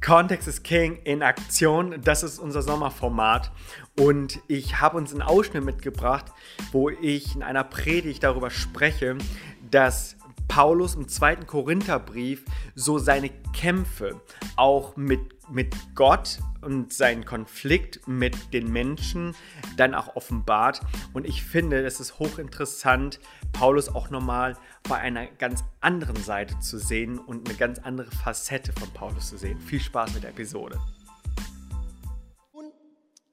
Kontext ist King in Aktion. Das ist unser Sommerformat. Und ich habe uns einen Ausschnitt mitgebracht, wo ich in einer Predigt darüber spreche, dass Paulus im zweiten Korintherbrief so seine Kämpfe auch mit, mit Gott und seinen Konflikt mit den Menschen dann auch offenbart. Und ich finde, es ist hochinteressant, Paulus auch nochmal bei einer ganz anderen Seite zu sehen und eine ganz andere Facette von Paulus zu sehen. Viel Spaß mit der Episode.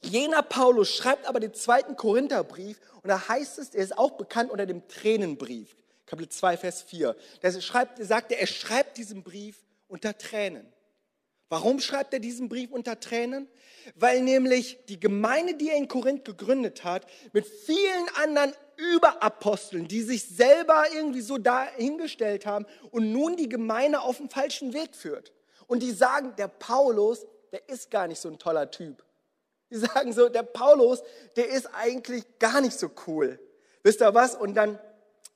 Jener Paulus schreibt aber den zweiten Korintherbrief und da heißt es, er ist auch bekannt unter dem Tränenbrief. Kapitel 2, Vers 4. Da schreibt, sagt er, er schreibt diesen Brief unter Tränen. Warum schreibt er diesen Brief unter Tränen? Weil nämlich die Gemeinde, die er in Korinth gegründet hat, mit vielen anderen Überaposteln, die sich selber irgendwie so dahingestellt haben und nun die Gemeinde auf den falschen Weg führt. Und die sagen, der Paulus, der ist gar nicht so ein toller Typ. Die sagen so, der Paulus, der ist eigentlich gar nicht so cool. Wisst ihr was? Und dann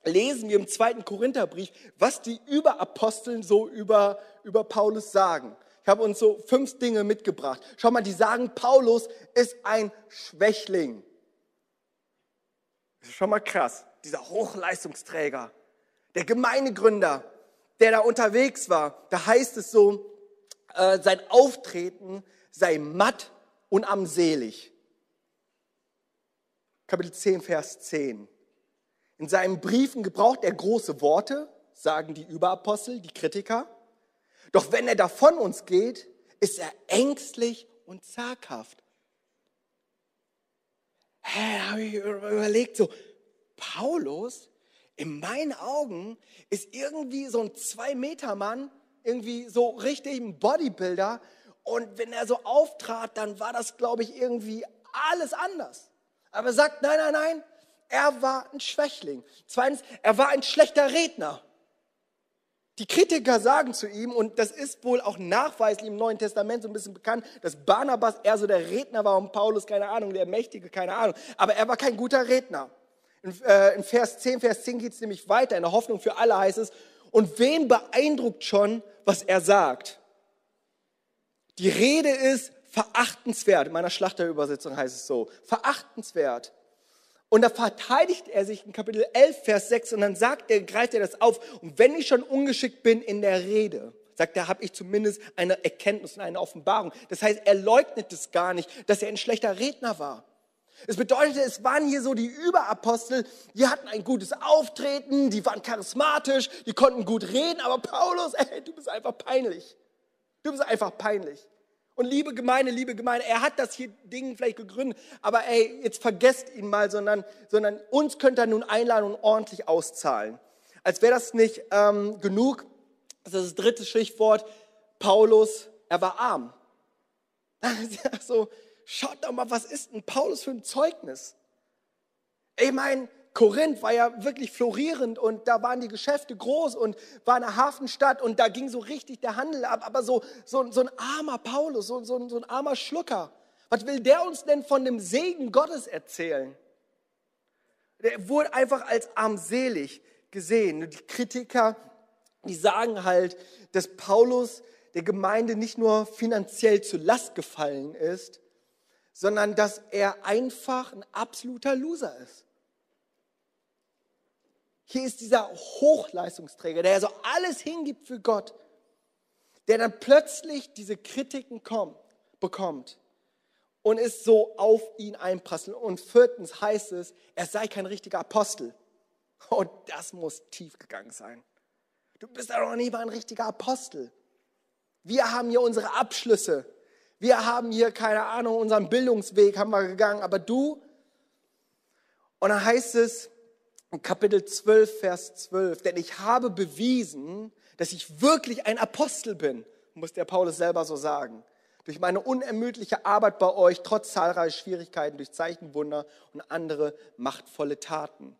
lesen wir im zweiten Korintherbrief, was die Überaposteln so über, über Paulus sagen. Ich habe uns so fünf Dinge mitgebracht. Schau mal, die sagen, Paulus ist ein Schwächling. Das ist schon mal krass. Dieser Hochleistungsträger, der Gemeindegründer, der da unterwegs war, da heißt es so, äh, sein Auftreten sei matt und armselig. Kapitel 10, Vers 10. In seinen Briefen gebraucht er große Worte, sagen die Überapostel, die Kritiker. Doch wenn er davon uns geht, ist er ängstlich und zaghaft. Hä, da habe ich überlegt, so, Paulus, in meinen Augen, ist irgendwie so ein Zwei-Meter-Mann, irgendwie so richtig ein Bodybuilder. Und wenn er so auftrat, dann war das, glaube ich, irgendwie alles anders. Aber er sagt, nein, nein, nein, er war ein Schwächling. Zweitens, er war ein schlechter Redner. Die Kritiker sagen zu ihm, und das ist wohl auch nachweislich im Neuen Testament so ein bisschen bekannt, dass Barnabas eher so der Redner war und Paulus, keine Ahnung, der Mächtige, keine Ahnung. Aber er war kein guter Redner. In, äh, in Vers 10, Vers 10 geht es nämlich weiter. In der Hoffnung für alle heißt es, und wen beeindruckt schon, was er sagt? Die Rede ist verachtenswert. In meiner Schlachterübersetzung heißt es so. Verachtenswert. Und da verteidigt er sich in Kapitel 11, Vers 6 und dann sagt er, greift er das auf. Und wenn ich schon ungeschickt bin in der Rede, sagt er, habe ich zumindest eine Erkenntnis und eine Offenbarung. Das heißt, er leugnet es gar nicht, dass er ein schlechter Redner war. Es bedeutete, es waren hier so die Überapostel, die hatten ein gutes Auftreten, die waren charismatisch, die konnten gut reden, aber Paulus, ey, du bist einfach peinlich. Du bist einfach peinlich. Und liebe Gemeinde, liebe Gemeinde, er hat das hier Ding vielleicht gegründet, aber ey, jetzt vergesst ihn mal, sondern, sondern uns könnt er nun einladen und ordentlich auszahlen. Als wäre das nicht ähm, genug, das ist das dritte Stichwort, Paulus, er war arm. so, schaut doch mal, was ist denn Paulus für ein Zeugnis? Ich meine, Korinth war ja wirklich florierend und da waren die Geschäfte groß und war eine Hafenstadt und da ging so richtig der Handel ab. Aber so, so, so ein armer Paulus, so, so, so ein armer Schlucker, was will der uns denn von dem Segen Gottes erzählen? Der wurde einfach als armselig gesehen. Die Kritiker, die sagen halt, dass Paulus der Gemeinde nicht nur finanziell zur Last gefallen ist, sondern dass er einfach ein absoluter Loser ist. Hier ist dieser Hochleistungsträger, der so alles hingibt für Gott, der dann plötzlich diese Kritiken kommt, bekommt und es so auf ihn einprasselt. Und viertens heißt es, er sei kein richtiger Apostel. Und das muss tief gegangen sein. Du bist ja noch nie mal ein richtiger Apostel. Wir haben hier unsere Abschlüsse. Wir haben hier, keine Ahnung, unseren Bildungsweg haben wir gegangen. Aber du, und dann heißt es, Kapitel 12, Vers 12, denn ich habe bewiesen, dass ich wirklich ein Apostel bin, muss der Paulus selber so sagen. Durch meine unermüdliche Arbeit bei euch, trotz zahlreicher Schwierigkeiten, durch Zeichenwunder und andere machtvolle Taten.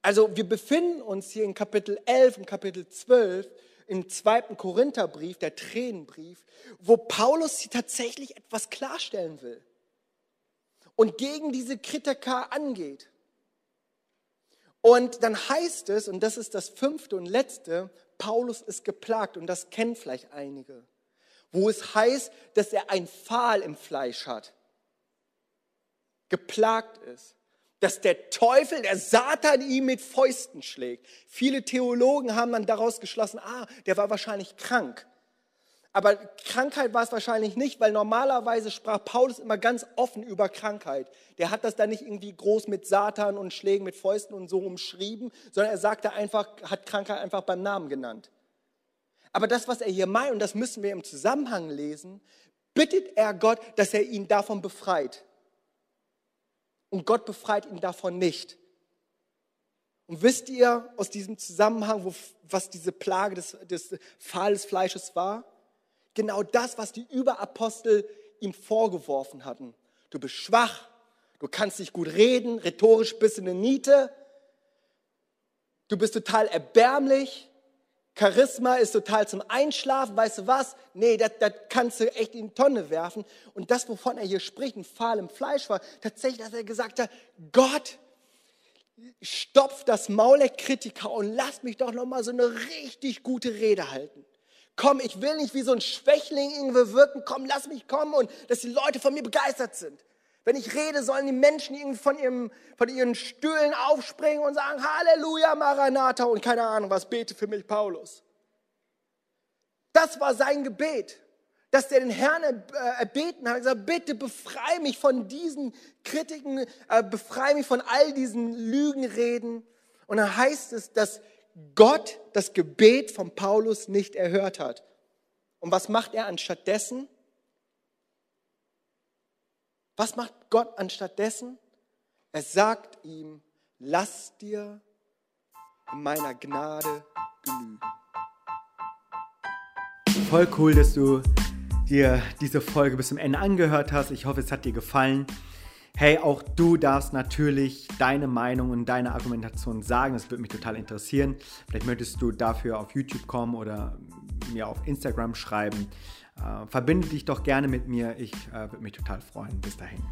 Also wir befinden uns hier in Kapitel 11 und Kapitel 12 im zweiten Korintherbrief, der Tränenbrief, wo Paulus sie tatsächlich etwas klarstellen will und gegen diese Kritiker angeht. Und dann heißt es, und das ist das fünfte und letzte, Paulus ist geplagt und das kennen vielleicht einige. wo es heißt, dass er ein Pfahl im Fleisch hat, geplagt ist, dass der Teufel, der Satan ihm mit Fäusten schlägt. Viele Theologen haben dann daraus geschlossen, ah, der war wahrscheinlich krank. Aber Krankheit war es wahrscheinlich nicht, weil normalerweise sprach Paulus immer ganz offen über Krankheit. Der hat das dann nicht irgendwie groß mit Satan und Schlägen mit Fäusten und so umschrieben, sondern er sagte einfach, hat Krankheit einfach beim Namen genannt. Aber das, was er hier meint, und das müssen wir im Zusammenhang lesen, bittet er Gott, dass er ihn davon befreit. Und Gott befreit ihn davon nicht. Und wisst ihr aus diesem Zusammenhang, wo, was diese Plage des, des Pfahles Fleisches war? Genau das, was die Überapostel ihm vorgeworfen hatten. Du bist schwach, du kannst nicht gut reden, rhetorisch bist du eine Niete, du bist total erbärmlich, Charisma ist total zum Einschlafen, weißt du was? Nee, das, das kannst du echt in die Tonne werfen. Und das, wovon er hier spricht, ein Pfahl im Fleisch war, tatsächlich, dass er gesagt hat, Gott, stopf das Maul der Kritiker und lass mich doch nochmal so eine richtig gute Rede halten. Komm, ich will nicht wie so ein Schwächling irgendwie wirken. Komm, lass mich kommen und dass die Leute von mir begeistert sind. Wenn ich rede, sollen die Menschen irgendwie von, ihrem, von ihren Stühlen aufspringen und sagen, Halleluja, Maranatha und keine Ahnung was, bete für mich, Paulus. Das war sein Gebet, dass der den Herrn äh, erbeten hat, gesagt, bitte befreie mich von diesen Kritiken, äh, befreie mich von all diesen Lügenreden. Und dann heißt es, dass Gott das Gebet von Paulus nicht erhört hat. Und was macht er anstattdessen? Was macht Gott anstattdessen? Er sagt ihm, lass dir in meiner Gnade genügen. Voll cool, dass du dir diese Folge bis zum Ende angehört hast. Ich hoffe, es hat dir gefallen. Hey, auch du darfst natürlich deine Meinung und deine Argumentation sagen. Das würde mich total interessieren. Vielleicht möchtest du dafür auf YouTube kommen oder mir auf Instagram schreiben. Äh, verbinde dich doch gerne mit mir. Ich äh, würde mich total freuen. Bis dahin.